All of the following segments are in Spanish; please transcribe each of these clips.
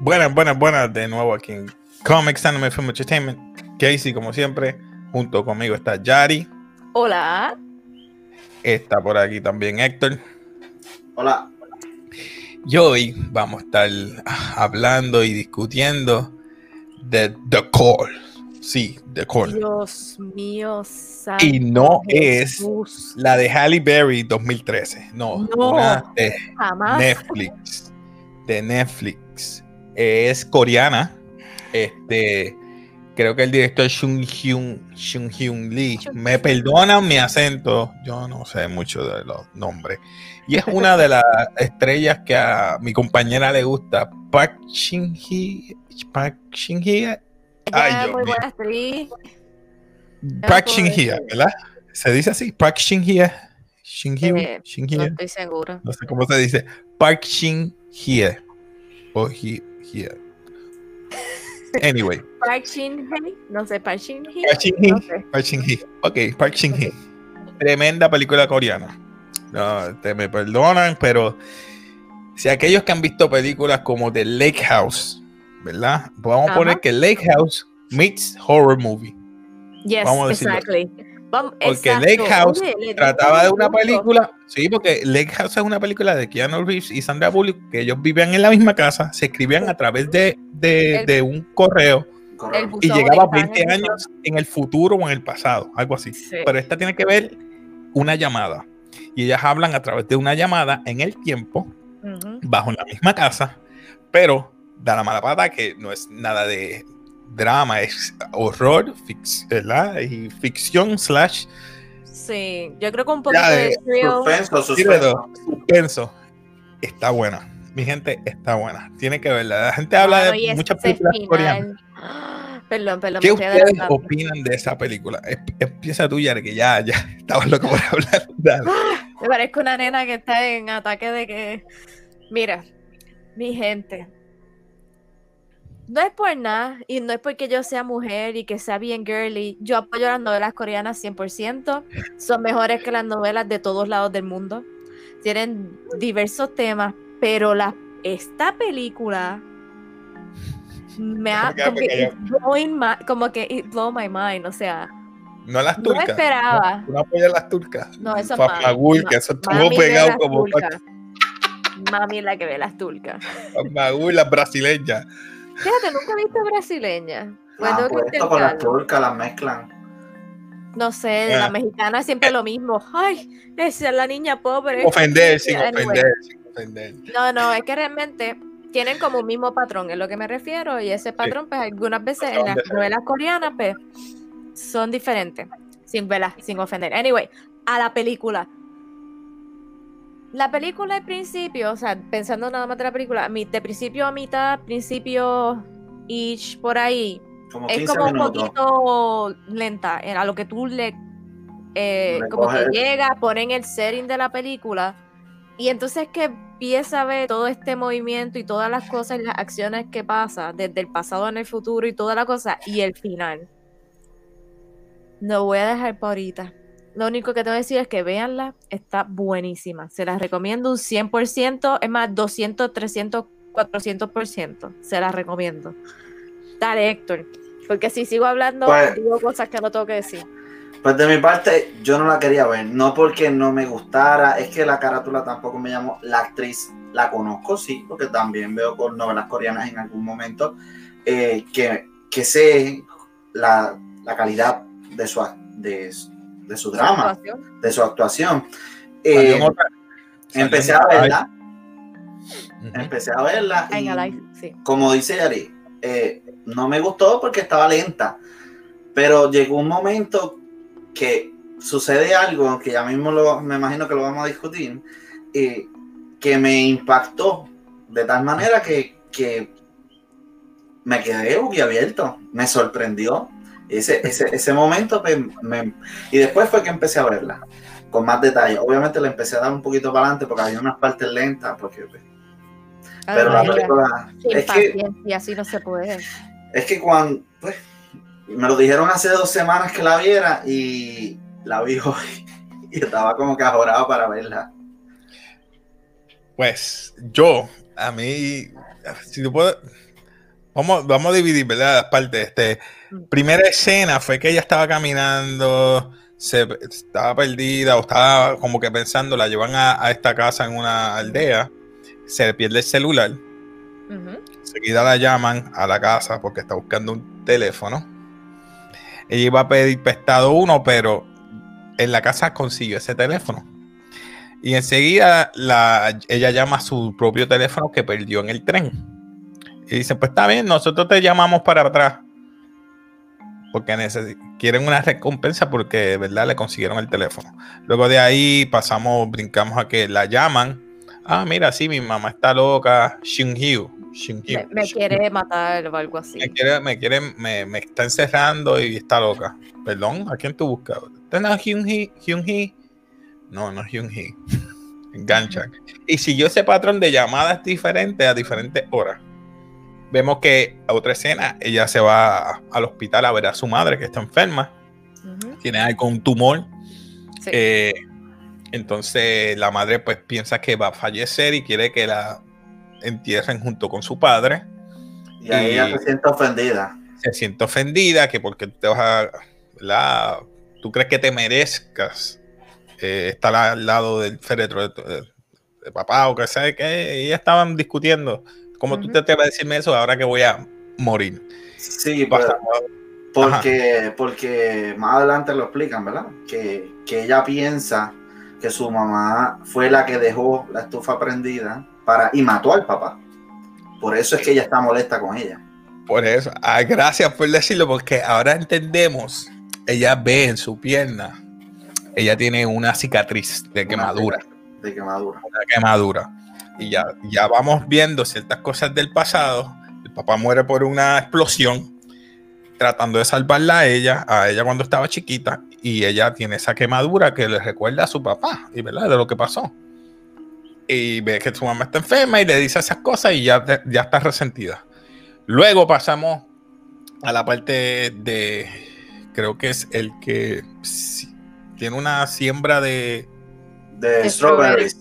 Buenas, buenas, buenas de nuevo aquí en Comics Anime Film Entertainment. Casey, como siempre, junto conmigo está Yari. Hola. Está por aquí también Héctor. Hola. Y hoy vamos a estar hablando y discutiendo de The Call. Sí, The Call. Dios mío, santo Y no Jesús. es la de Halle Berry 2013. No, No. una de Jamás. Netflix. De Netflix. Es coreana. Este. Creo que el director es Shun Hyun, Shun Hyun Lee. Me perdonan mi acento. Yo no sé mucho de los nombres. Y es una de las estrellas que a mi compañera le gusta. Park Shin Hye. Park Shin Hye. Ay, Dios muy buena actriz. Park puedo Shin Hye, decir. ¿verdad? Se dice así. Park Shin Hye. Shin Hye. Eh, Shin No estoy segura. No sé cómo se dice. Park Shin Hye. O Hye. Hye. Anyway. Park Shin Hye. No sé, Park Shin Hye. Park Shin Hye. No sé. Park Shin Hye. Ok, Park Shin Hye. Tremenda película coreana. No, te me perdonan, pero si aquellos que han visto películas como The Lake House, ¿verdad? Vamos a poner que Lake House meets horror movie. Yes, Vamos a decirlo exactly. Vamos, Porque exacto. Lake House Oye, le di Trataba de un una película, sí, porque Lake House es una película de Keanu Reeves y Sandra Bullock, que ellos vivían en la misma casa, se escribían a través de, de, El- de un correo y llegaba estaban en 20 el años en el futuro o en el pasado, algo así. Sí. Pero esta tiene que ver una llamada. Y ellas hablan a través de una llamada en el tiempo, Ujú. bajo la misma casa, pero da la mala pata que no es nada de drama, es horror, fix- ¿verdad? Y ficción slash Sí, yo creo que un poquito de. Suspenso, suspenso. suspenso. Está buena. Mi gente está buena. Tiene que verla. La gente habla de muchas películas final. coreanas. Perdón, perdón. ¿Qué ustedes opinan de esa película? Empieza tú, Yare, que ya, ya estaba loco por hablar. Dale. Me parezco una nena que está en ataque de que. Mira, mi gente. No es por nada, y no es porque yo sea mujer y que sea bien girly. Yo apoyo las novelas coreanas 100%. Son mejores que las novelas de todos lados del mundo. Tienen diversos temas, pero la, esta película me ha. ¿Cómo que Como que, blowing my- como que it blow my mind. O sea, No las no turcas. esperaba. No, no apoyas las turcas. No, eso mami. que eso estuvo pegado como turcas. Mami es la que ve las turcas. Famagul, las brasileñas. Fíjate, nunca he visto brasileña. Ah, que pues esto con las turcas las mezclan. No sé, Ah. la mexicana es siempre lo mismo. Ay, esa es la niña pobre. Ofender, sin Anyway. ofender, sin ofender. No, no, es que realmente tienen como un mismo patrón, es lo que me refiero. Y ese patrón, pues algunas veces en las novelas coreanas, pues son diferentes. Sin sin ofender. Anyway, a la película. La película al principio, o sea, pensando nada más de la película, de principio a mitad, principio each por ahí, Como es 15 como un poquito lenta a lo que tú le eh, como que llega, ponen el setting de la película y entonces que empieza a ver todo este movimiento y todas las cosas y las acciones que pasa desde el pasado en el futuro y toda la cosa y el final. Lo voy a dejar para ahorita. Lo único que te voy a decir es que véanla, está buenísima. Se las recomiendo un 100%, es más, 200, 300, 400%. Se las recomiendo. Dale, Héctor. Porque si sigo hablando, Pues- digo cosas que no tengo que decir. Pues de mi parte, yo no la quería ver. No porque no me gustara, es que la carátula tampoco me llamó. La actriz la conozco, sí, porque también veo con novelas coreanas en algún momento. eh, que, que sé la, la calidad de su, de, de su drama, Actuación. de su actuación. Eh, en otra- salió empecé a verla, empecé a verla. En y- Alive, sí. como dice Yari, eh, no me gustó porque estaba lenta, pero llegó un momento que sucede algo, que ya mismo lo, me imagino que lo vamos a discutir, eh, que me impactó de tal manera que, que me quedé boquiabierto, me sorprendió. Ese, ese, ese momento, pues, me- y después fue que empecé a verla. con más detalle. Obviamente le empecé a dar un poquito para adelante porque había unas partes lentas, porque pues, pero la película es que y así no se puede. Es que cuando pues, me lo dijeron hace dos semanas que la viera y la vi hoy y estaba como que ajorado para verla. Pues yo, a mí, si tú puedo, vamos, vamos a dividir, ¿verdad? Las partes. Este, mm. primera escena fue que ella estaba caminando, se estaba perdida o estaba como que pensando, la llevan a, esta casa en una aldea, se le pierde el celular. Seguida la llaman a la casa porque está buscando un teléfono. Ella iba a pedir prestado uno, pero en la casa consiguió ese teléfono. Y enseguida la, ella llama a su propio teléfono que perdió en el tren. Y dice, pues está bien, nosotros te llamamos para atrás. Porque quieren una recompensa porque verdad le consiguieron el teléfono. Luego de ahí pasamos, brincamos a que la llaman. Ah, mira, sí, mi mamá está loca. Shin Hyu. Me, me quiere matar o algo así. Me quiere, me, quiere me, me, está encerrando y está loca. Perdón, ¿a quién tú buscas? ¿Tenés Hyun Hee? No, no es Hyun Hee. Enganchan. Y siguió ese patrón de llamadas diferentes a diferentes horas. Vemos que a otra escena, ella se va al hospital a ver a su madre que está enferma. Tiene algo, un tumor. Eh, entonces la madre pues piensa que va a fallecer y quiere que la entierren junto con su padre. Y, ahí ella se siente ofendida. Se siente ofendida que porque te vas a... La, tú crees que te merezcas eh, estar al lado del féretro de, papá o que sea, que ellas estaban discutiendo. ¿Cómo tú te atreves a decirme eso ahora que voy a morir? Sí, porque, porque más adelante lo explican, ¿verdad? Que, que ella piensa que su mamá fue la que dejó la estufa prendida para, y mató al papá. Por eso es que ella está molesta con ella. Por eso, ah, gracias por decirlo, porque ahora entendemos, ella ve en su pierna, ella tiene una cicatriz de quemadura. De quemadura. Una quemadura. Y ya, ya vamos viendo ciertas cosas del pasado. El papá muere por una explosión, tratando de salvarla a ella, a ella cuando estaba chiquita, y ella tiene esa quemadura que le recuerda a su papá, y verdad, de lo que pasó y ve que su mamá está enferma y le dice esas cosas y ya, ya está resentida. Luego pasamos a la parte de, creo que es el que tiene una siembra de, de, strawberries.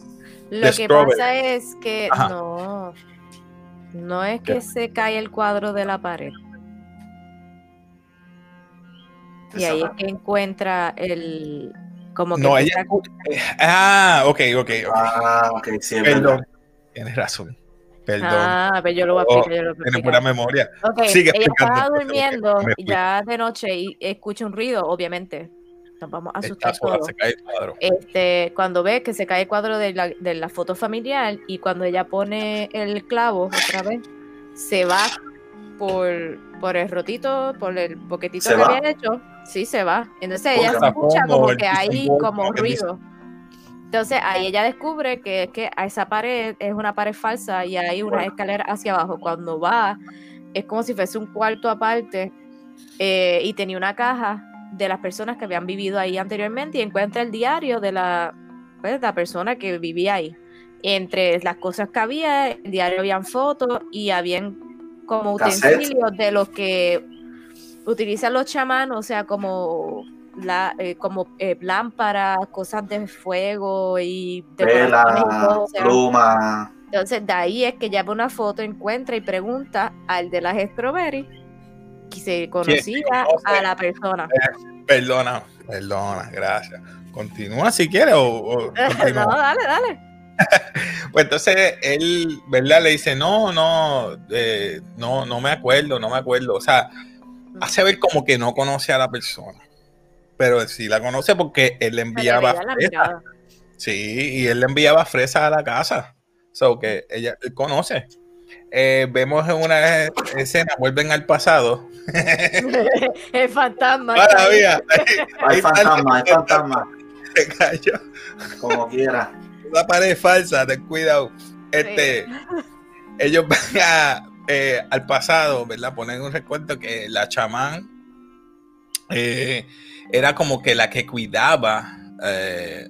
Lo que pasa es que no, no es que se cae el cuadro de la pared. Y ahí es que encuentra el, no, ella. Ah, ok, ok. Ah, ok, sí, Perdón. Tienes razón. Perdón. Ah, pero yo lo voy a oh, explicar. yo lo Tienes buena memoria. Okay. Sigue ella estaba durmiendo ya de noche y escucha un ruido, obviamente. Nos vamos a asustar todos. Se cae el cuadro. Este, cuando ve que se cae el cuadro de la, de la foto familiar y cuando ella pone el clavo otra vez, se va por, por el rotito, por el boquetito que había hecho Sí, se va. Entonces ella se escucha como que hay como ruido. Entonces ahí ella descubre que es que a esa pared es una pared falsa y hay una escalera hacia abajo. Cuando va, es como si fuese un cuarto aparte eh, y tenía una caja de las personas que habían vivido ahí anteriormente y encuentra el diario de la, pues, la persona que vivía ahí. Entre las cosas que había, el diario habían fotos y habían como utensilios de los que utilizan los chamanos, o sea, como la, eh, como eh, lámparas, cosas de fuego y de Vela, pluma. Entonces, de ahí es que lleva una foto, encuentra y pregunta al de las strawberry que se conocía a la persona. Eh, perdona, perdona, gracias. Continúa si quieres o, no, dale, dale. pues entonces él, ¿verdad? Le dice, no, no, eh, no, no me acuerdo, no me acuerdo. O sea, hace ver como que no conoce a la persona. Pero sí la conoce porque él le enviaba fresa. Sí, y él le enviaba fresa a la casa. So que ella conoce. Eh, vemos en una escena, vuelven al pasado. el fantasma. Hay fantasma, hay fantasma. Se cayó. Como quiera. Una pared falsa, ten cuidado. Este, ellos van a, eh, al pasado, ¿verdad? Poner un recuerdo que la chamán eh, era como que la que cuidaba eh,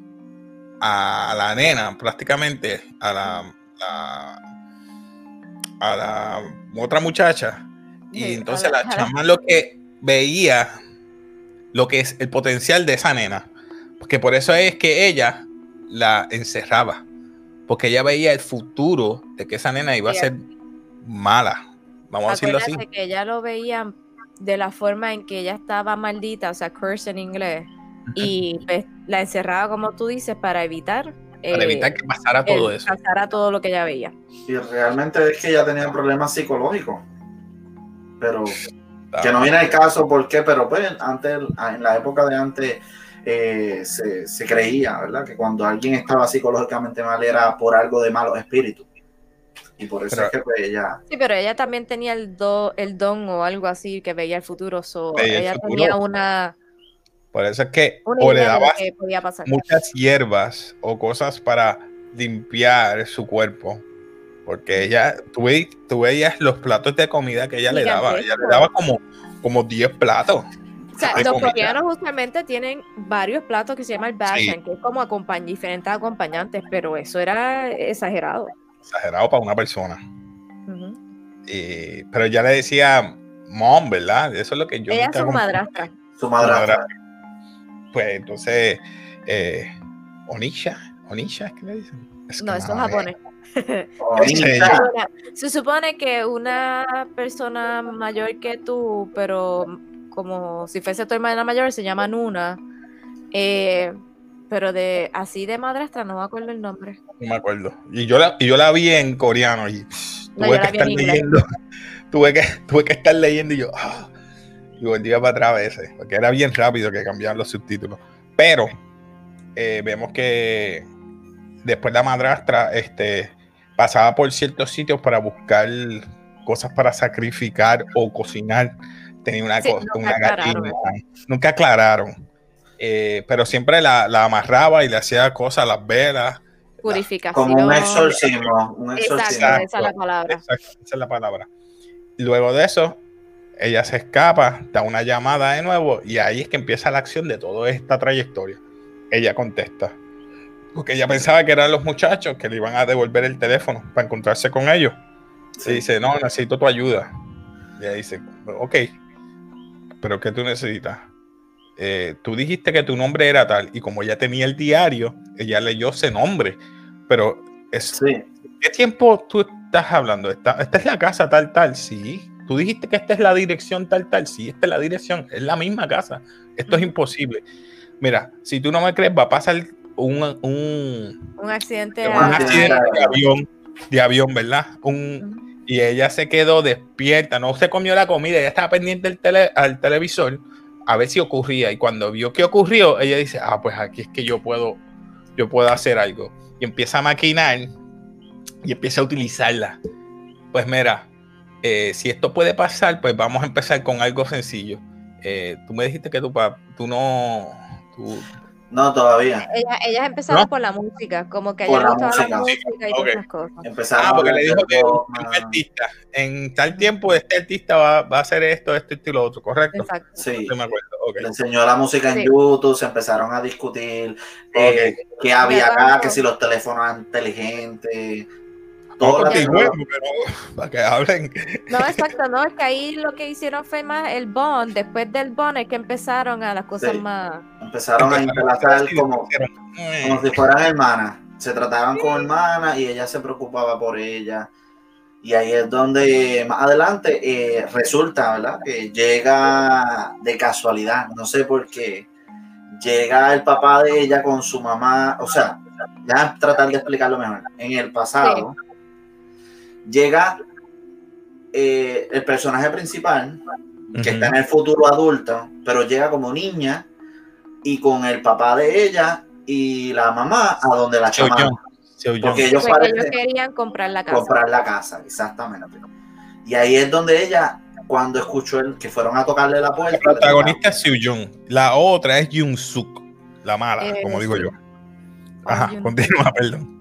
a la nena, prácticamente, a la, la- a la otra muchacha. Y Sí, entonces la- chama lo que veía, lo que es el potencial de esa nena. Porque por eso es que ella la encerraba. Porque ella veía el futuro de que esa nena iba a ser mala. Vamos a decirlo así. Que ella lo veía de la forma en que ella estaba maldita, o sea, curse en inglés, y pues, la encerraba, como tú dices, para evitar, Para eh, evitar que pasara todo el- eso. pasara todo lo que ella veía. Y realmente es que ella tenía problemas psicológicos. Pero que no viene el caso, ¿por qué? Pero pues antes, en la época de antes, eh, se, se creía, ¿verdad? Que cuando alguien estaba psicológicamente mal era por algo de malos espíritus. Y por eso Pero- es que pues ella... Sí, pero ella también tenía el, do, el don o algo así que veía el futuro, so, Veía el ella futuro. tenía una, Por eso es que una o le dabas que podía pasar. muchas hierbas o cosas para limpiar su cuerpo. Porque ella, tú, ve- tú veías los platos de comida que ella le daba. Ella le daba como, como 10 platos. O sea, los comida. coreanos usualmente tienen varios platos que se llama el bashan, que es como acompañ diferentes acompañantes, pero eso era exagerado. Exagerado para una persona. Ujú. Y- pero ella le decía mom, ¿verdad? Eso es lo que yo Ella es su comprendí. madrastra. Su madrastra. Pues entonces, eh, Onisha, Onisha es que le dicen. Es No, eso es japonés. Oh, se supone que una persona mayor que tú, pero como si fuese tu hermana mayor, se llama Nuna. eh, pero de así de madrastra no me acuerdo el nombre. No me acuerdo. Y yo la, y yo la vi en coreano y pff, No, tuve que estar leyendo. Tuve que, tuve que estar leyendo y yo. ah, y volvía para atrás a veces. Porque era bien rápido que cambiaban los subtítulos. Pero eh, vemos que después la madrastra este, pasaba por ciertos sitios para buscar cosas para sacrificar o cocinar. Tenía una Sí, cosa, nunca una aclararon. gallina. Nunca aclararon. Eh, pero siempre la, la amarraba y le hacía cosas, las velas. Purificación. Como un exorcismo. Un Exacto, exorcismo. Exacto. esa es la palabra. Exacto, esa es la palabra. Luego de eso, ella se escapa, da una llamada de nuevo y ahí es que empieza la acción de toda esta trayectoria. Ella contesta. Porque ella pensaba que eran los muchachos que le iban a devolver el teléfono para encontrarse con ellos. Sí. Y dice, no, necesito tu ayuda. Y ella dice, ok, pero ¿qué tú necesitas? Eh, tú dijiste que tu nombre era tal y como ella tenía el diario, ella leyó ese nombre. Pero es, Sí. ¿Qué tiempo tú estás hablando? ¿Esta, esta es la casa tal, tal? Sí. Tú dijiste que esta es la dirección tal, tal. Sí, esta es la dirección. Es la misma casa. Esto es imposible. Mira, si tú no me crees, va a pasar un, un, Un accidente. Un un accidente. de avión, de avión, ¿verdad? Un, y ella se quedó despierta, no se comió la comida, ella estaba pendiente del tele- al televisor a ver si ocurría. Y cuando vio que ocurrió, ella dice, ah, pues aquí es que yo puedo, yo puedo hacer algo. Y empieza a maquinar y empieza a utilizarla. Pues mira, eh, si esto puede pasar, pues vamos a empezar con algo sencillo. Eh, tú me dijiste que tu papá, tú no, tú, No, todavía. Ella, ellas empezaron ¿No? por la música, como que ella le la gustaba la música. música y Ok. todas esas cosas. Empezaron Ah, porque le dijo que un, artista, en tal tiempo este artista va, va a hacer esto, esto, esto y lo otro, ¿correcto? Exacto. Sí. No me acuerdo. ok. Le enseñó la música en Sí. YouTube, se empezaron a discutir eh, qué había acá, que si los teléfonos inteligentes, No continuemos, tecnología. pero para que hablen. No, exacto, no, es que ahí lo que hicieron fue más el bond, después del bond es que empezaron a las cosas Sí. más... Empezaron a interlatar como, como si fueran hermanas. Se trataban como hermanas y ella se preocupaba por ella. Y ahí es donde más adelante eh, resulta, ¿verdad? Que llega de casualidad, no sé por qué. Llega el papá de ella con su mamá, o sea, ya tratar de explicarlo mejor. En el pasado, llega eh, el personaje principal, que está en el futuro adulto, pero llega como niña y con el papá de ella y la mamá a donde la Young. Porque ellos querían comprar la casa. comprar la casa, exactamente. Y ahí es donde ella, cuando escuchó el, que fueron a tocarle la puerta, La protagonista es Seo Young, la otra es Jung Suk, la mala, Eh, como digo sí. yo. Ajá, Jung- continúa, perdón.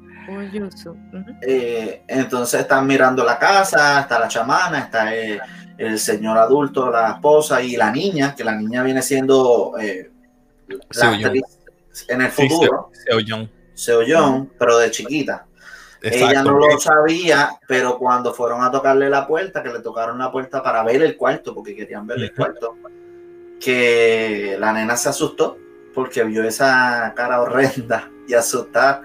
Eh, entonces están mirando la casa, está la chamana, está el señor adulto, la esposa y la niña, que la niña viene siendo eh, la actriz en el Sí, futuro. Seo Young. Seo pero de chiquita. Ella no lo sabía, pero cuando fueron a tocarle la puerta, que le tocaron la puerta para ver el cuarto, porque querían ver el cuarto, que la nena se asustó porque vio esa cara horrenda y asustada.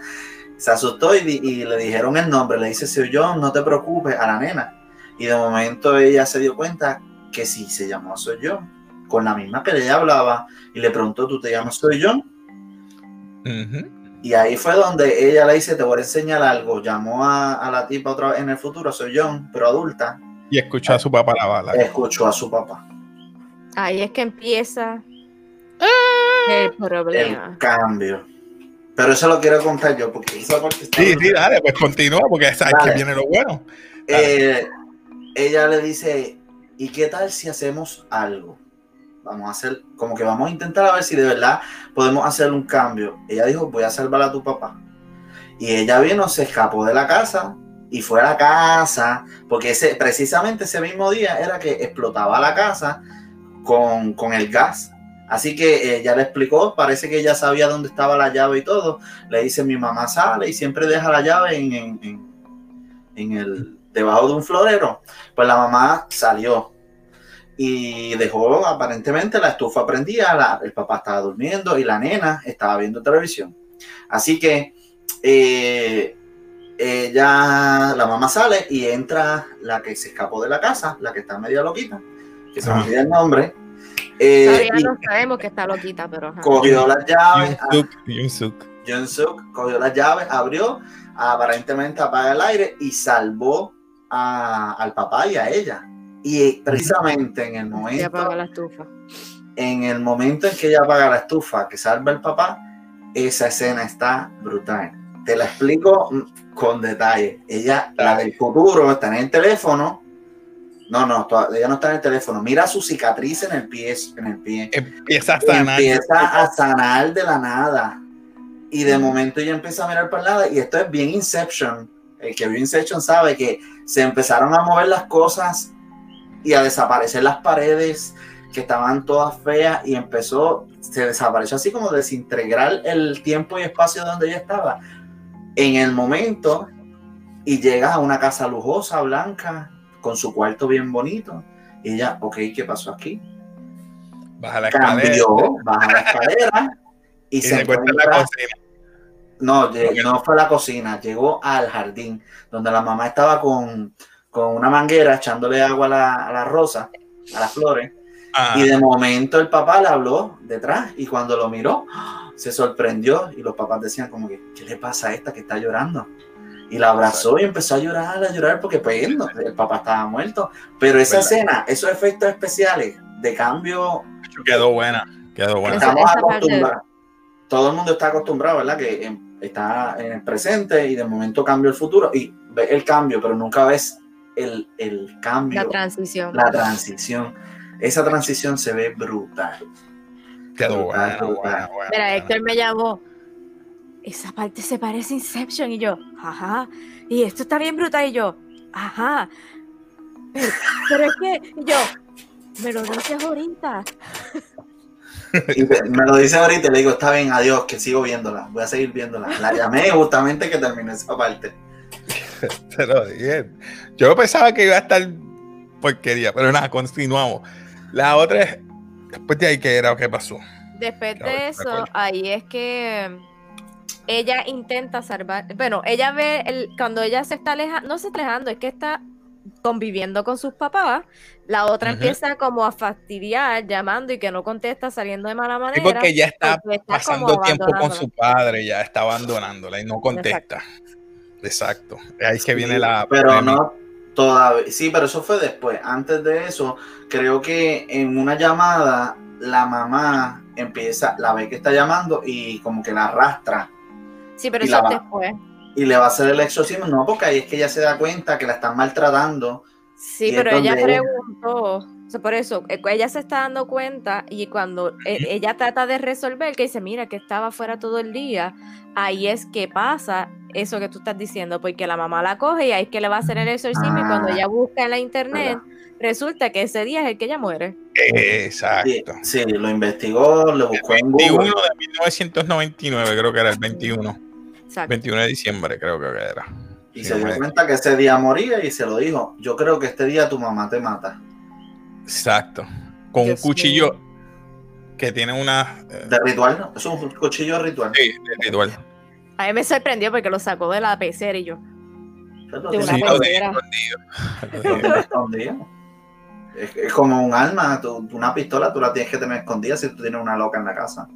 Se asustó y, le dijeron el nombre, le dice Seo John, no te preocupes, a la nena. Y de momento ella se dio cuenta que sí, se llamó Soy John, con la misma que ella hablaba, y le preguntó, ¿tú te llamas Soy John? Y ahí fue donde ella le dice, te voy a enseñar algo. Llamó a, la tipa otra vez en el futuro, soy John, pero adulta. Y escuchó a su papá la bala. Escuchó a su papá. Ahí es que empieza el problema. El cambio. Pero eso lo quiero contar yo, porque parte Sí, sí, dale, pues continúa, porque sabes que viene lo bueno. Eh, ella le dice, ¿y qué tal si hacemos algo? vamos a hacer, como que vamos a intentar a ver si de verdad podemos hacer un cambio. Ella dijo, voy a salvar a tu papá. Y ella vino, se escapó de la casa y fue a la casa, porque ese, precisamente ese mismo día era que explotaba la casa con, el gas. Así que ella le explicó, parece que ella sabía dónde estaba la llave y todo. Le dice, mi mamá sale y siempre deja la llave en, en, en el, debajo de un florero. Pues la mamá salió, y dejó aparentemente la estufa prendida, el papá estaba durmiendo y la nena estaba viendo televisión. Así que eh, ella, la mamá sale y entra la que se escapó de la casa, la que está media loquita, que se me olvida el nombre. Eh, no sabemos que está loquita, pero... Cogió las llaves. Jun Suk cogió las llaves, abrió, aparentemente apaga el aire y salvó al papá y a ella. Y precisamente en el momento. apaga la estufa. En el momento en que ella apaga la estufa, que salva el papá, esa escena está brutal. Te la explico con detalle. Ella, la del futuro, está en el teléfono. No, no, ella no está en el teléfono. Mira su cicatriz en el pie. En el pie. Empieza a sanar. Empieza a sanar de la nada. Y de momento ella empieza a mirar para el lado. Y esto es bien Inception. El que vio Inception sabe que se empezaron a mover las cosas y a desaparecer las paredes que estaban todas feas y empezó, se desapareció así como desintegrar el tiempo y espacio donde ella estaba. En el momento, y llega a una casa lujosa, blanca, con su cuarto bien bonito, y ella, ok, ¿qué pasó aquí? Baja la Cambió, baja la escalera y, se, encuentra en la cocina. No, no fue a la cocina, llegó al jardín, donde la mamá estaba con, con una manguera echándole agua a la, a la rosa, a las flores. Ah. Y de momento el papá le habló detrás y cuando lo miró, se sorprendió y los papás decían como que, ¿qué le pasa a esta que está llorando? Y la abrazó y empezó a llorar, a llorar porque pues el papá estaba muerto. Pero esa escena, esos efectos especiales de cambio... Quedó buena, quedó buena. Estamos acostumbrados. Todo el mundo está acostumbrado, ¿verdad? Que está en el presente y de momento cambia el futuro y ve el cambio, pero nunca ves el, el cambio. La transición. La transición. Esa transición se ve brutal. Quedó bueno, Mira, Héctor me llamó. Esa parte se parece a Inception y yo, ajá. Y esto está bien brutal y yo, ajá. Pero, es que yo, me lo dices ahorita. Y me lo dice ahorita y le digo, está bien, adiós, que sigo viéndola, voy a seguir viéndola. La llamé justamente que terminó esa parte. pero bien. Yo pensaba que iba a estar porquería, pero nada, continuamos. La otra es, después de ahí, ¿qué era? ¿Qué pasó? Después de eso, ahí es que ella intenta salvar, bueno, ella ve, el, cuando ella se está alejando, no se está alejando, es que está conviviendo con sus papás, la otra empieza como a fastidiar, llamando y que no contesta, saliendo de mala manera. Sí, porque ya está, pasando tiempo con su padre, ya está abandonándola y no contesta. Exacto. Ahí es que viene la. Pero no todavía. Sí, pero eso fue después. Antes de eso, creo que en una llamada, la mamá empieza, la ve que está llamando y como que la arrastra. Sí, pero eso después. Y le va a hacer el exorcismo. No, porque ahí es que ella se da cuenta que la están maltratando. Sí, pero ella preguntó por eso, eh, ella se está dando cuenta y cuando eh, ella trata de resolver, que dice, mira, que estaba fuera todo el día, ahí es que pasa eso que tú estás diciendo, porque la mamá la coge y ahí es que le va a hacer el exorcismo y cuando ah, ella busca en la internet, resulta que ese día es el que ella muere. Exacto. Sí, lo investigó, lo buscó en Google. 21 de 1999, creo que era el 21. Exacto. 21 de diciembre creo que era. Y Sí, se dio cuenta que ese día moría y se lo dijo. Yo creo que este día tu mamá te mata. Exacto. Con Dios un cuchillo que tiene una... eh, De ritual, ¿no? Es un cuchillo ritual. sí, de ritual. A mí me sorprendió porque lo sacó de la pecera y yo. Eso De lo una Sí, tiene- lo de pecera. escondido. lo tiene escondido. Es, es como un arma, tú- una pistola tú la tienes que tener escondida si tú tienes una loca en la casa.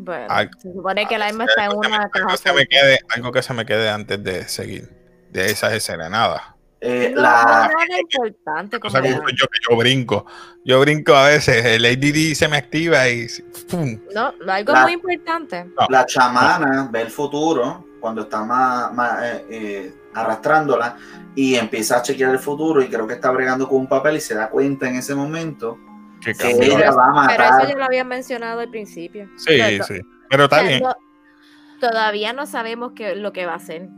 Bueno, Ay, se supone que el arma está en Algo que me- una algo caja. que se me quede, algo que se me quede antes de seguir. De esas escenas, nada. Eh, No, la, no, nada importante O como sea, yo brinco. Yo brinco a veces, el ADD se me activa y ¡pum! No, algo La- muy importante. la chamana ve el futuro cuando está más, más, eh, eh, arrastrándola y empieza a chequear el futuro y creo que está bregando con un papel y se da cuenta en ese momento Que que cambió. ella va a Pero eso ya lo había mencionado al principio. Sí, Pero- sí. Pero está bien. no- todavía no sabemos qué, lo que va a hacer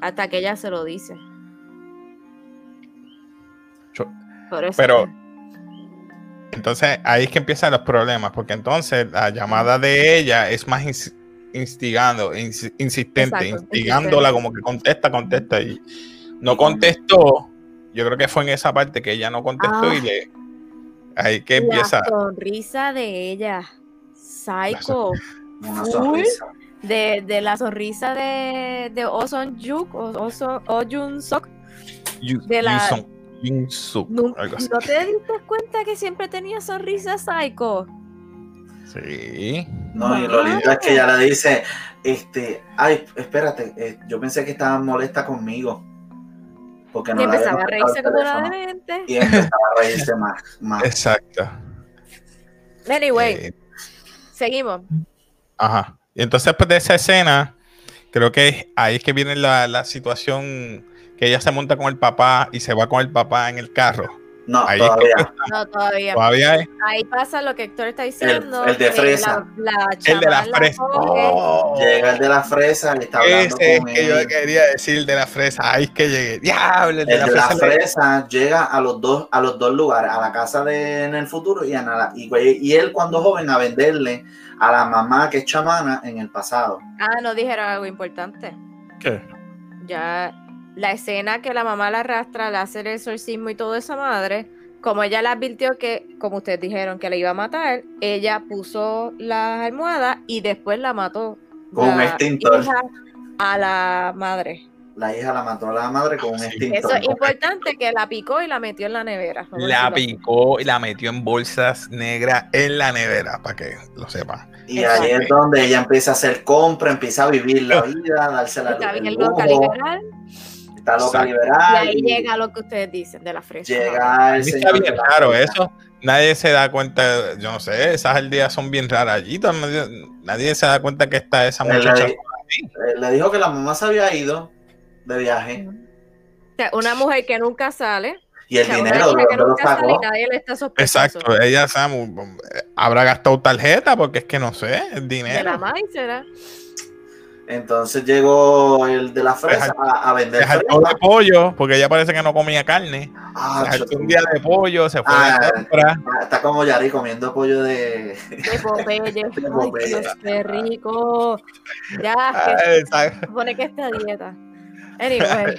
hasta que ella se lo dice. Yo- Por eso pero- que- Entonces ahí es que empiezan los problemas, porque entonces la llamada de ella es más ins- instigando, ins- insistente, Exacto, instigándola insistente. como que contesta, contesta y no contestó. Yo creo que fue en esa parte que ella no contestó Ah. y le ahí que la empieza sonrisa de ella, psycho, Una sonrisa. de, de la sonrisa de, de Oson Juk o Oson O Jun Sok. Yu- de la- Yun-suk, ¿No, algo así. ¿No te diste cuenta que siempre tenía sonrisa psycho? Sí. No, y lo lindo es que ella le dice, este, ay, espérate, eh, yo pensé que estaba molesta conmigo. Porque no y empezaba a reírse demente. Y empezaba a reírse más. más. Exacto. Anyway, Eh, seguimos. Ajá. Y entonces después de esa escena, creo que ahí es que viene la, la situación que ella se monta con el papá y se va con el papá en el carro. No, Ahí es que todavía. No, todavía. todavía es Ahí pasa lo que Héctor está diciendo. el de fresa. La, la el de la fresa. Oh, Llega el de la fresa y está hablando ese es que yo quería decir de la fresa. Ahí es que llegué. Diablo, el de El la de la fresa. le- fresa llega a los dos, a los dos lugares, a la casa de en el futuro y a la- y él cuando joven a venderle a la mamá que es chamana en el pasado. Ah, no dijeron algo importante. ¿Qué? Ya la escena que la mamá la arrastra, le hace el exorcismo y toda esa madre, como ella le advirtió que, como ustedes dijeron, que le iba a matar, ella puso las almohadas y después la mató. Con un la extintor. hija A la madre. La hija la mató a la madre con un extintor. Eso es importante que la picó y la metió en la nevera. La picó y la metió en bolsas negras en la nevera, para que lo sepan. Y ahí es donde ella empieza a hacer compra, empieza a vivir la vida, darse la Está loca liberal. Y ahí llega lo que ustedes dicen de la fresa. llega el Está bien de la raro fresa. eso. Nadie se da cuenta, yo no sé, esas aldeas son bien raras allí. mundo- Nadie se da cuenta que está esa muchacha. le, le dijo que la mamá se había ido de viaje O sea, una mujer que nunca sale. y el o sea, una dinero, ¿de hija que lo nunca sale y sacó? nadie le está. Exacto, ella sabe, habrá gastado tarjeta porque es que no sé, el De dinero. la maíz será. Entonces llegó el de la fresa a, a vender Se de pollo porque ella parece que no comía carne. Ah, Se un día de pollo, se fue Ah, de compra. Ah, Está como Yari comiendo pollo de. De Popeye. Popeye. Dios, qué rico. Ya, Ah, que supone que esta dieta. Anyway,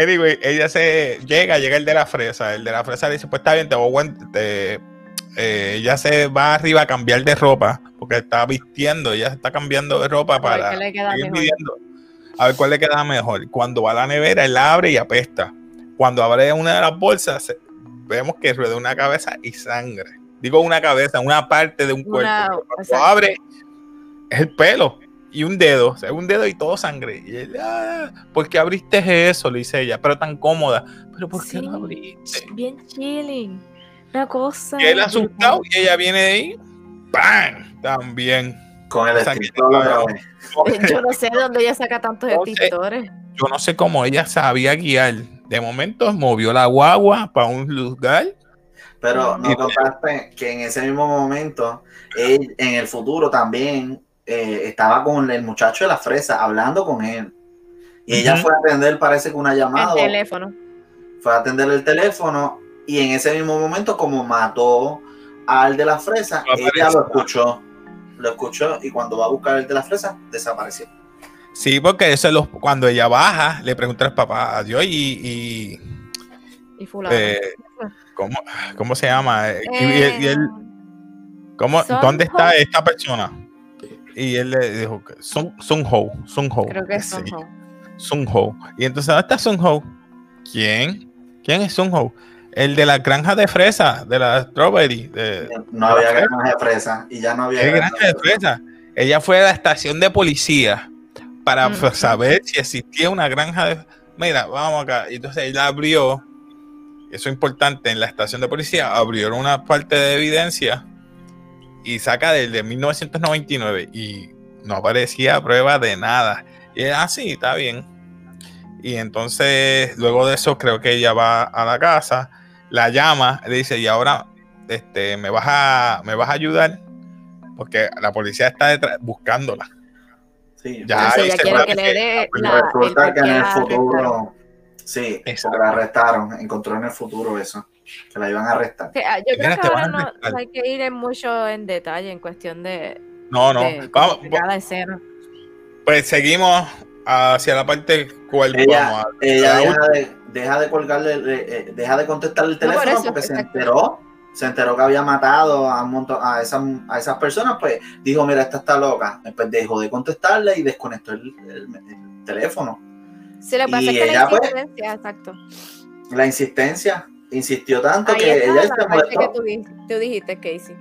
Anyway, ella se llega, llega el de la fresa. El de la fresa le dice: Pues está bien, te voy a te- eh, ella se va arriba a cambiar de ropa porque está vistiendo, ella se está cambiando de ropa a ver para viviendo. A ver cuál le queda mejor. Cuando va a la nevera, él la abre y apesta. Cuando abre una de las bolsas, vemos que rueda una cabeza y sangre. Digo una cabeza, una parte de un cuerpo. Una- pero cuando exacto. abre, es el pelo y un dedo. O sea, un dedo y todo sangre. Y él, ah, ¿por qué abriste eso? Le dice ella, pero tan cómoda. ¿Pero por qué Sí, lo abriste? Bien chilling. Una cosa. Y él asustado y ella viene de ahí, ¡pam! También. Con el vez. Yo no sé de dónde ella saca tantos extintores. Yo no sé cómo ella sabía guiar. De momento movió la guagua para un lugar. Pero no contaste que en ese mismo momento, él en el futuro también eh, estaba con el muchacho de la fresa hablando con él. Y ella fue a atender, parece que una El llamada. teléfono. Fue a atender el teléfono y en ese mismo momento, como mató al de la fresa, No ella lo escuchó. Lo escuchó y cuando va a buscar el de la fresa, desapareció. Sí, porque eso es los, cuando ella baja, le pregunta al papá, adiós, y, y Y fulano. eh, ¿cómo, cómo se llama? Eh, y- y él- Eh, ¿cómo- ¿Dónde está Ho. esta persona? Y él le dijo, que Sun, Sun Ho, Sun Ho. creo que es Sí, Son Ho. Sun Ho. Y entonces, ¿dónde está Sun Ho? ¿Quién? ¿Quién es Sun Ho? El de la granja de fresa, de la strawberry. de- No había granja de fresa y ya no había ¿Qué granja granja de fresa? Ella fue a la estación de policía para Mm. pues, saber si existía una granja de. Mira, vamos acá. Y entonces ella abrió, eso es importante, en la estación de policía abrieron una parte de evidencia y saca del de 1999 y no aparecía prueba de nada. Y ella, ah, sí, está bien. Y entonces, luego de eso, creo que ella va a la casa, la llama, le dice, y ahora este, me, vas a, me vas a ayudar, porque la policía está detrás, buscándola. Sí, Ya, eso quiere que le dé pues resulta que en el futuro, sí, porque la arrestaron, encontró en el futuro eso, que la iban a arrestar. Ah, Yo creo que ahora no, hay que ir en mucho en detalle en cuestión de, No, no. de Vamos, de cada escena. pues seguimos hacia la parte cual vamos Ella, a- ella a la deja, de, deja de colgarle, eh, eh, deja de contestarle el por teléfono eso, porque se enteró, se enteró que había matado a, un montón, a, esas, a esas personas, pues dijo, mira, esta está loca. Después dejó de contestarle y desconectó el, el- el teléfono. Lo que pasa y que la ella, pues, insistencia, exacto. La insistencia insistió tanto Ahí que está ella la se molestó, que tú, di- tú dijiste, Casey.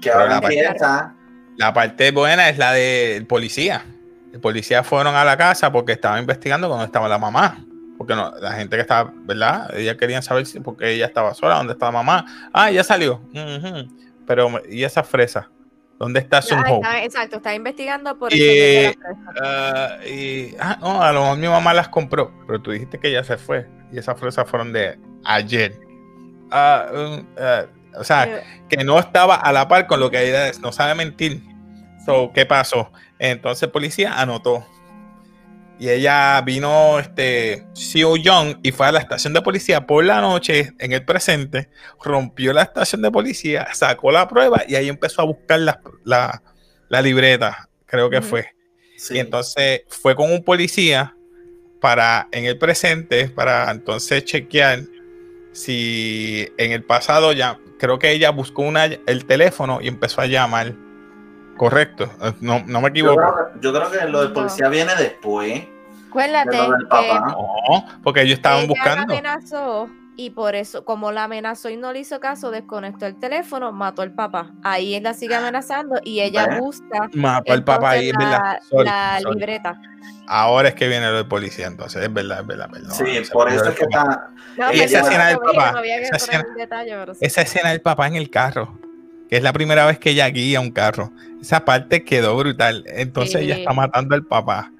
que Pero ahora la parte- La parte buena es la del policía. El policía fueron a la casa porque estaba investigando cuando estaba la mamá. Porque no, la gente que estaba, ¿verdad? Ella querían saber si, porque ella estaba sola, ¿dónde estaba mamá? Ah, ya salió. Pero, ¿y esa fresa? ¿Dónde está Sun Ah, Ho? está- exacto, está investigando por Y. Ah, y, ah, no, a lo mejor mi mamá las compró, pero tú dijiste que ya se fue. Y esas fresas fueron de ayer. Um, ah, o sea, que no estaba a la par con lo que ella no sabe mentir. So, ¿qué pasó? Entonces el policía anotó. Y ella vino, este, Seo Young, y fue a la estación de policía por la noche, en el presente, rompió la estación de policía, sacó la prueba y ahí empezó a buscar la, la- la libreta, creo que fue. sí, Y entonces fue con un policía para, en el presente, para entonces chequear si en el pasado ya, creo que ella buscó una, el teléfono y empezó a llamar. Correcto, eh, no, no me yo, equivoco. creo, que- yo creo que lo del No. policía viene después Acuérdate de lo del que papá. No, porque ellos estaban ella la buscando. amenazó y por eso, como la amenazó y no le hizo caso, desconectó el teléfono, mató al papá. Ahí él la sigue amenazando y ella busca Mató al papá ahí, es entonces, verdad. la, Sorry, la sorry. libreta. Ahora es que viene lo del policía, entonces es verdad, es verdad, perdón. Sí, por eso es que está. No, esa escena del papá. Esa escena del papá en el carro, que es la primera vez que ella guía un carro. Esa parte quedó brutal. Entonces ella Sí. está matando al papá.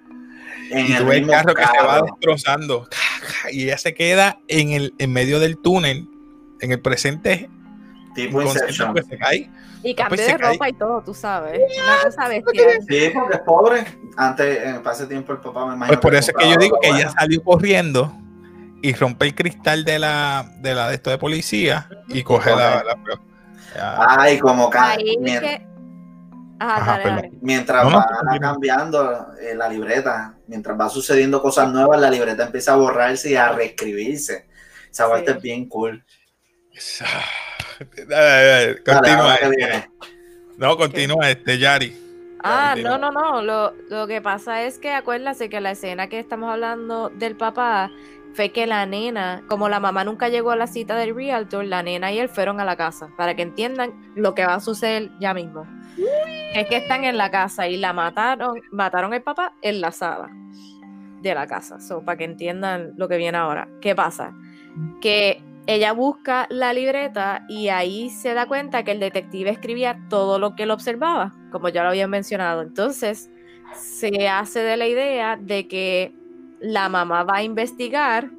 En y el tú ves el mismo carro que se va carro. destrozando. Y ella se queda en el en medio del túnel, en el presente, Tipo Inception. porque se cae. Y Después cambió se de cae. ropa y todo, tú sabes. Una cosa bestial. Sí, porque es pobre. Antes, eh, para ese tiempo, el papá me imagino. Pues por eso es que yo digo que ella salió corriendo y rompe el cristal de la de la de esto de policía y coge la, la-. Ay, como ca- Ahí mien- que. Ajá, Ajá, dale, perdón. dale. mientras No, no, va cambiando eh, la libreta, mientras va sucediendo cosas nuevas, la libreta empieza a borrarse y a reescribirse. Esa Sí. parte es bien cool. Dale, dale, dale, Dale, Continúa. este. No, continúa este Yari. Ah, no, no, no. Lo, lo que pasa es que acuérdase que la escena que estamos hablando del papá fue que la nena, como la mamá nunca llegó a la cita del realtor, la nena y él fueron a la casa para que entiendan lo que va a suceder ya mismo. Es que están en la casa y la mataron, mataron al papá en la sala de la casa. So, para que entiendan lo que viene ahora. ¿Qué pasa? Que ella busca la libreta y ahí se da cuenta que el detective escribía todo lo que él observaba, como ya lo habían mencionado. Entonces, se hace de la idea de que la mamá va a investigar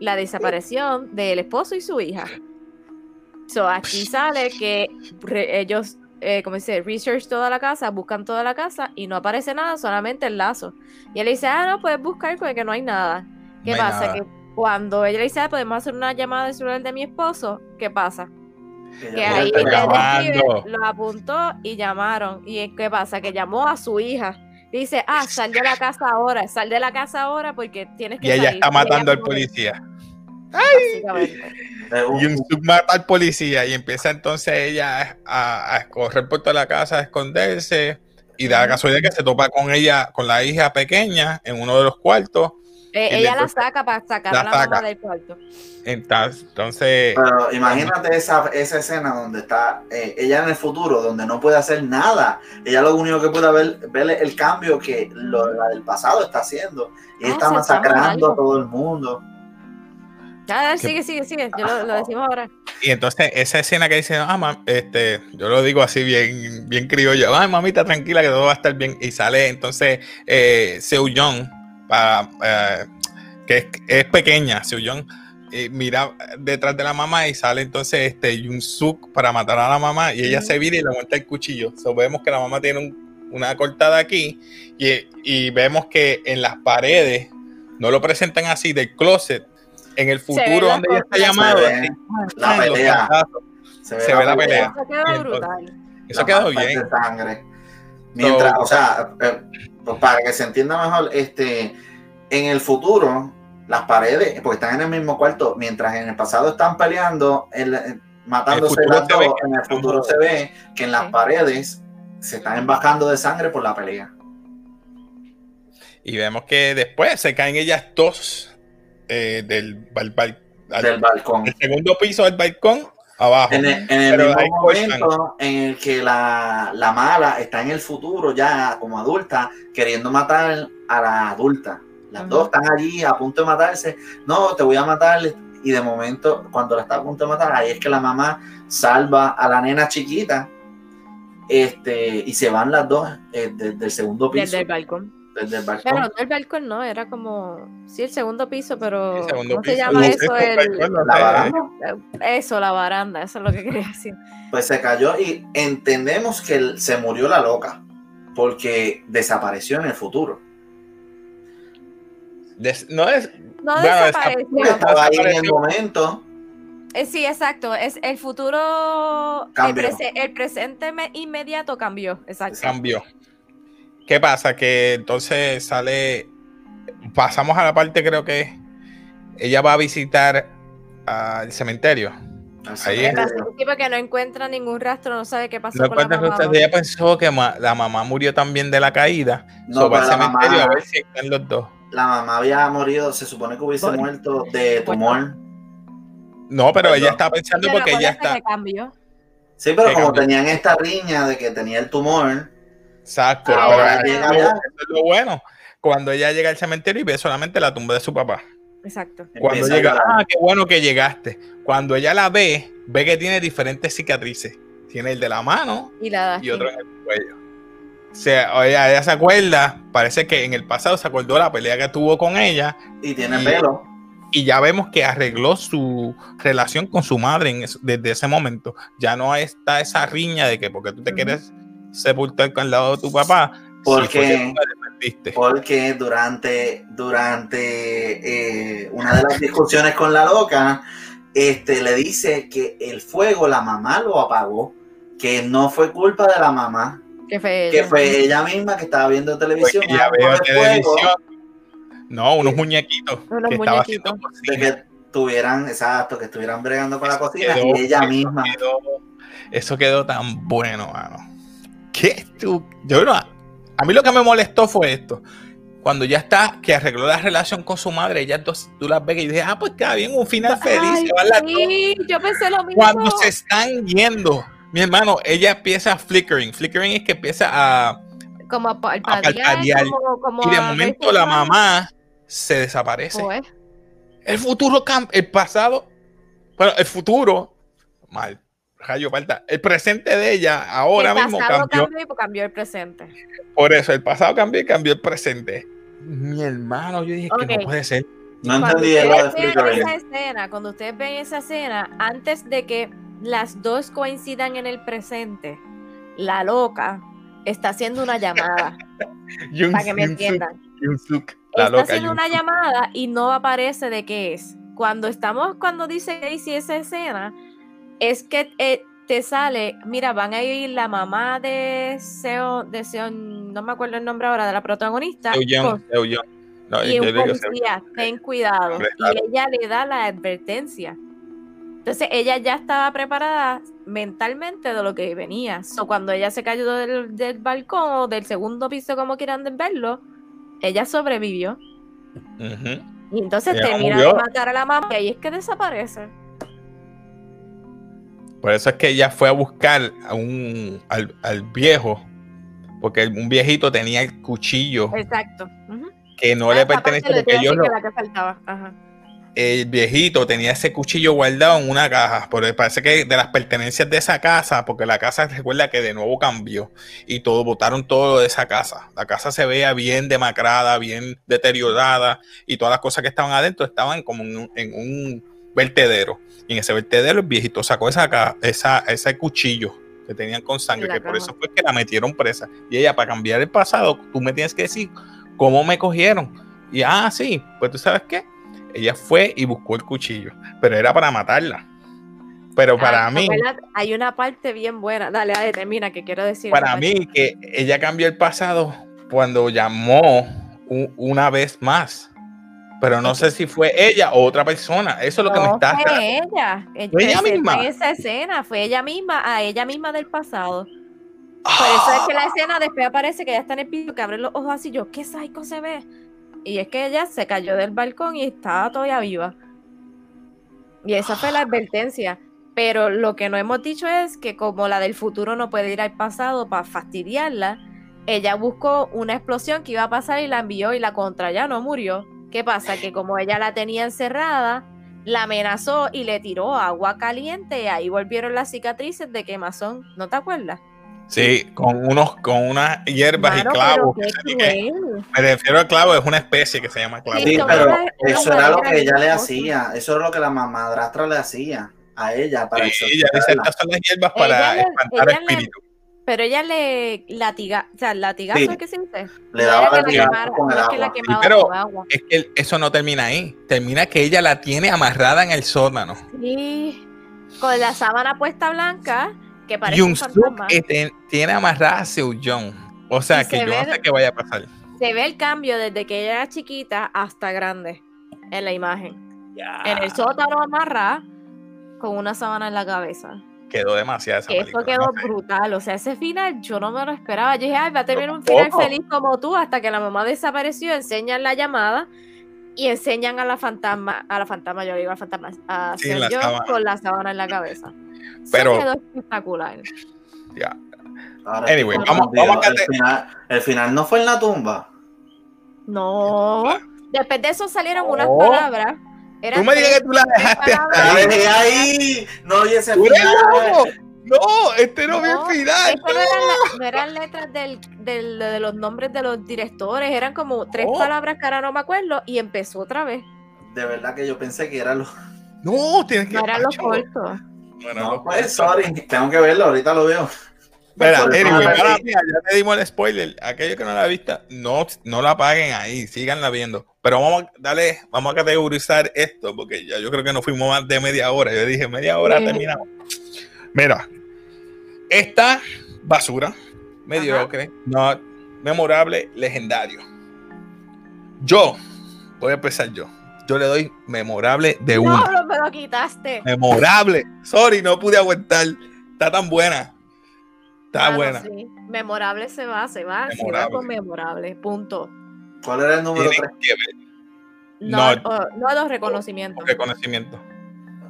la desaparición del esposo y su hija. So, aquí sale que ellos, eh, como dice, research toda la casa, buscan toda la casa y no aparece nada, solamente el lazo. Y él le dice, ah, no, puedes buscar porque no hay nada. ¿Qué No hay pasa? nada. Que cuando ella le dice, ah, podemos hacer una llamada de celular de mi esposo, ¿qué pasa? Que ahí el detective lo apuntó y llamaron. ¿Y qué pasa? Que llamó a su hija Dice, ah, sal de la casa ahora, sal de la casa ahora porque tienes que Y ella salir". está Y ella matando al policía. básicamente. Un- Y un sub mata al policía y empieza entonces ella a, a correr por toda la casa, a esconderse. Y da la casualidad que se topa con ella, con la hija pequeña, en uno de los cuartos. Eh, ella la saca para sacar la la saca. del cuarto. Entonces, entonces Pero imagínate esa, esa escena donde está eh, ella en el futuro, donde no puede hacer nada. Ella lo único que puede ver, ver es el cambio que lo, la del pasado está haciendo. Y Ah, está masacrando a todo el mundo. Ya, Que- sigue, sigue, sigue. Yo lo, lo decimos ahora. Y entonces esa escena que dice, ah, mam, este, yo lo digo así bien, bien criollo, ay, mamita, tranquila que todo va a estar bien. Y sale entonces eh, Seo Young, para, eh, que es, es pequeña, Seo Young, y mira detrás de la mamá y sale entonces este Yun Suk para matar a la mamá y ella se vira y le monta el cuchillo. So, vemos que la mamá tiene un- una cortada aquí y, y vemos que en las paredes, no lo presentan así del closet, en el futuro la donde ella está cortada. llamado, Se ve así, la pelea. Se ve la pelea. Eso quedó brutal. Eso quedó bien. de sangre. Mientras, So- o sea, eh, pues para que se entienda mejor, este, en el futuro, las paredes, porque están en el mismo cuarto, mientras en el pasado están peleando, el- eh, matándose futuro las ve dos, en el futuro se ve que en las Sí. paredes se están embajando de sangre por la pelea. Y vemos que después se caen ellas dos eh, del, bal- bal- al- del balcón. del segundo piso del balcón abajo. En el, en el Pero mismo momento en el que la, la mala está en el futuro ya como adulta, queriendo matar a la adulta. Las dos están allí a punto de matarse. No, te voy a matar. Y de momento, cuando la está a punto de matar, ahí es que la mamá salva a la nena chiquita. Este, y se van las dos eh, desde el segundo piso, Desde el balcón. Desde el balcón. Pero no el balcón, no, era como. Sí, el segundo piso, pero. Segundo ¿Cómo se llama eso? el balcón, la baranda, Eso, la baranda, eso es lo que quería decir. pues se cayó y entendemos que se murió la loca porque desapareció en el futuro. Des- no es. No Bueno, desapareció. Estaba ahí en el momento. Eh, sí, exacto. Es el futuro. El, Cambió. prese- el presente me- inmediato cambió. Exacto. Cambió. ¿Qué pasa? Que entonces sale. Pasamos a la parte, creo que ella va a visitar al cementerio. Ahí es. que no encuentra ningún rastro, no sabe qué pasó No con la encuentra mamá. ella pensó que ma- la mamá murió también de la caída. No, So, va al pero la cementerio mamá- a ver si están los dos. La mamá había morido, se supone que hubiese Bueno. muerto de tumor. No, pero ella está pensando Pero porque ella está. Sí, pero como cambió. tenían esta riña de que tenía el tumor, Exacto. Ahora pero eso, es lo bueno. Cuando ella llega al cementerio y ve solamente la tumba de su papá. Exacto. Cuando empieza llega, ah, qué bueno que llegaste. Cuando ella la ve, ve que tiene diferentes cicatrices. Tiene el de la mano Y la da y otro en el cuello. O sea, ella, ella se acuerda, parece que en el pasado se acordó de la pelea que tuvo con ella y tiene Y- pelo. y ya vemos que arregló su relación con su madre en es- desde ese momento. Ya no está esa riña de que porque tú te quieres sepultar con el lado de tu papá, Porque- porque durante, durante eh, una de las discusiones con la loca, este, le dice que el fuego la mamá lo apagó, que no fue culpa de la mamá, Que fue que ella. fue ella misma que estaba viendo televisión. Ya veo fuego, televisión. No, unos muñequitos Unos que muñequitos. de que tuvieran, exacto, que estuvieran bregando con la cocina Quedó- y ella misma. quedó- eso quedó tan bueno, mano. ¿Qué tú? Yo no. A mí lo que me molestó fue esto. Cuando ya está, que arregló la relación con su madre, ellas dos, tú las ves y dices, ah, pues queda bien, un final feliz. Ay, se sí, yo pensé lo mismo. Cuando se están yendo, mi hermano, ella empieza flickering. Flickering es que empieza a. como a pa- parpadear. parpadear, como, como Y de a momento la mamá se desaparece. Pues, El futuro el pasado, bueno, el futuro, mal, rayo falta, el presente de ella ahora el mismo pasado cambió. cambió y pues cambió el presente. Por eso, el pasado cambió y cambió el presente. Mi hermano, yo dije que Ok. no puede ser. No Cuando entendí ustedes Flickering. esa escena, cuando ustedes ven esa escena, antes de que las dos coincidan en el presente, la loca está haciendo una llamada, para que me entiendan. La Está loca. haciendo una llamada y no aparece de qué es. Cuando estamos, cuando dice Casey esa escena, es que eh, te sale, mira, van a ir la mamá de Seon, de Seon no me acuerdo el nombre ahora de la protagonista, con-. No, y un policía, ten cuidado. Y ella le da la advertencia. Entonces ella ya estaba preparada mentalmente de lo que venía. So, cuando ella se cayó del, del balcón o del segundo piso, como quieran verlo, ella sobrevivió. se- Ujú. Y entonces termina de matar a la mamá y ahí es que desaparece. Por eso es que ella fue a buscar a un, al, al viejo, porque un viejito tenía el cuchillo Exacto. Que no Ah, le le porque ellos. Ajá. el viejito tenía ese cuchillo guardado en una caja, porque parece que de las pertenencias de esa casa, porque la casa recuerda que de nuevo cambió y todo, botaron todo lo de esa casa. La casa se veía bien demacrada, bien deteriorada y todas las cosas que estaban adentro estaban como en un, en un vertedero. Y en ese vertedero el viejito sacó esa, esa, ese cuchillo que tenían con sangre, que por eso fue que la metieron presa. Y ella, para cambiar el pasado, tú me tienes que decir cómo me cogieron. Y ah, sí, pues tú sabes qué. Ella fue y buscó el cuchillo, pero era para matarla. Pero para Ah, mí, acuérdate, Hay una parte bien buena. Dale, dale, termina, que quiero decir. para parte. mí, que ella cambió el pasado cuando llamó una vez más. Pero no sé si fue ella o otra persona. Eso es lo que me está. fue ella. Ella, ¿Fue ella ese- misma? esa escena, fue ella misma, a ella misma del pasado. Por Ah. eso es que la escena después aparece que ella está en el piso, que abre los ojos así, yo, ¿qué psycho se ve? Y es que ella se cayó del balcón y estaba todavía viva. Y esa fue la advertencia. Pero lo que no hemos dicho es que como la del futuro no puede ir al pasado para fastidiarla, ella buscó una explosión que iba a pasar y la envió y la contra ya no murió. ¿Qué pasa? Que como ella la tenía encerrada, la amenazó y le tiró agua caliente y ahí volvieron las cicatrices de quemazón. ¿No te acuerdas? Sí, con unos, con unas hierbas Mano, y clavos. que me refiero al clavo, es una especie que se llama clavo. Sí, pero eso era lo que ella le hacía. Eso era lo que la madrastra le hacía a ella para Sí, ella dice, estas son las hierbas para Ella espantar espíritus. Pero ella le latiga, o sea, latigazo Sí. ¿qué se dice? Le daba la que con el no es que la agua. quemaba pero- con agua. Es que eso no termina ahí. Termina que ella la tiene amarrada en el sótano. Sí, con la sábana puesta blanca, que parece Y un un fantasma. que te- tiene amarrada a Seo-Jong. O sea Y que se yo ve- no sé qué vaya a pasar. Se ve el cambio desde que ella era chiquita hasta grande en la imagen. En el sótano amarrada con una sábana en la cabeza. Quedó demasiado esa eso película, quedó no sé. brutal. O sea, ese final yo no me lo esperaba. Yo dije, ay, va a tener un final feliz como tú, hasta que la mamá desapareció, enseñan la llamada y enseñan a la fantasma, a la fantasma, yo digo a la fantasma, a Sí, ser la yo con la sábana en la cabeza. Pero- Se quedó espectacular. Ya. Anyway, vamos- vamos a el, final, el final no fue en la tumba. No. Después de eso salieron unas No. palabras. Eran Tú me digas que tú la dejaste palabras. hasta ¡La ahí. ahí! No oye ese ¡Tú eres final. No, este no, No, el final. No eran, la- no eran letras del, del- de los nombres de los directores, eran como tres Oh. palabras que ahora no me acuerdo y empezó otra vez. De verdad que yo pensé que era los. No, tienes que. No eran los cortos. no eran No, pues, cortos. sorry. Tengo que verlo, ahorita lo veo. Anyway, no mía, ya te dimos el spoiler. Aquellos que no la han visto, no, no la paguen ahí, síganla viendo. Pero vamos a darle, vamos a categorizar esto, porque ya yo creo que nos fuimos más de media hora. Yo dije, media hora terminamos. Mira, esta basura, mediocre, no memorable, legendario. Yo, voy a empezar yo. Yo le doy memorable de uno. No, me lo quitaste. Memorable. Sorry, no pude aguantar. Está tan buena. Está Mano, buena. sí. Memorable se va, se va, se va Memorable. con memorable. Punto. ¿Cuál era el número Tienen 3? que ver No, No. oh, no los reconocimientos. reconocimiento.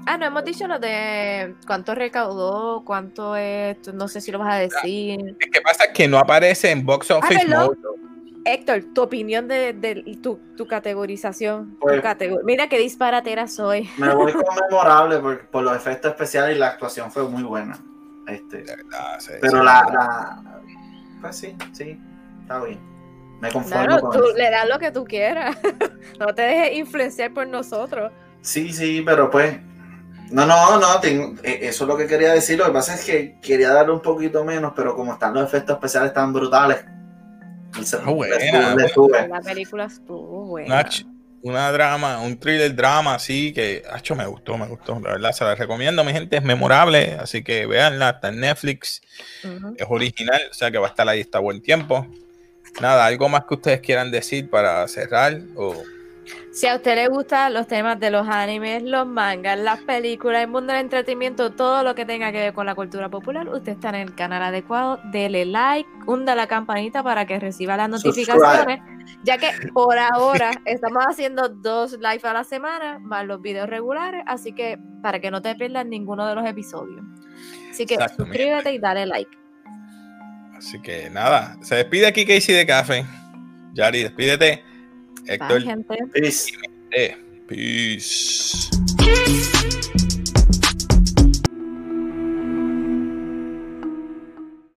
Ah, no hemos dicho lo de cuánto recaudó, cuánto es, no sé si lo vas a decir. Es que pasa que no aparece en box office perdón. mode. Héctor, tu opinión de, de tu, tu categorización. tu Pues- catego- Mira qué disparatera soy. Me voy con memorable por, por los efectos especiales y la actuación fue muy buena. Este, verdad, sí, pero sí. la, la- Pues sí, sí, está bien. Me conformo Claro, con tú eso. le das lo que tú quieras. no te dejes influenciar por nosotros. Sí, sí, pero pues. No, no, no, tengo- eh, eso es lo que quería decir. Lo que pasa es que quería darle un poquito menos, pero como están los efectos especiales tan brutales. se- Ah, buena, le sube, le sube. La película estuvo buena. Una drama, un thriller drama así que, acho, me gustó, me gustó. La verdad, se la recomiendo, mi gente, es memorable. Así que véanla, está en Netflix, es original, o sea que va a estar ahí hasta buen tiempo. nada, algo más que ustedes quieran decir para cerrar o Si a usted le gustan los temas de los animes, los mangas, las películas, el mundo del entretenimiento, todo lo que tenga que ver con la cultura popular, usted está en el canal adecuado. Dele like, hunda la campanita para que reciba las notificaciones. Ya que por ahora estamos haciendo dos live a la semana, más los videos regulares, así que para que no te pierdas ninguno de los episodios. Así que Exacto, suscríbete y dale like. Así que nada, se despide aquí Casey de Café. Yari, despídete. Bye, Héctor, gente. Peace. eh, peace. Thank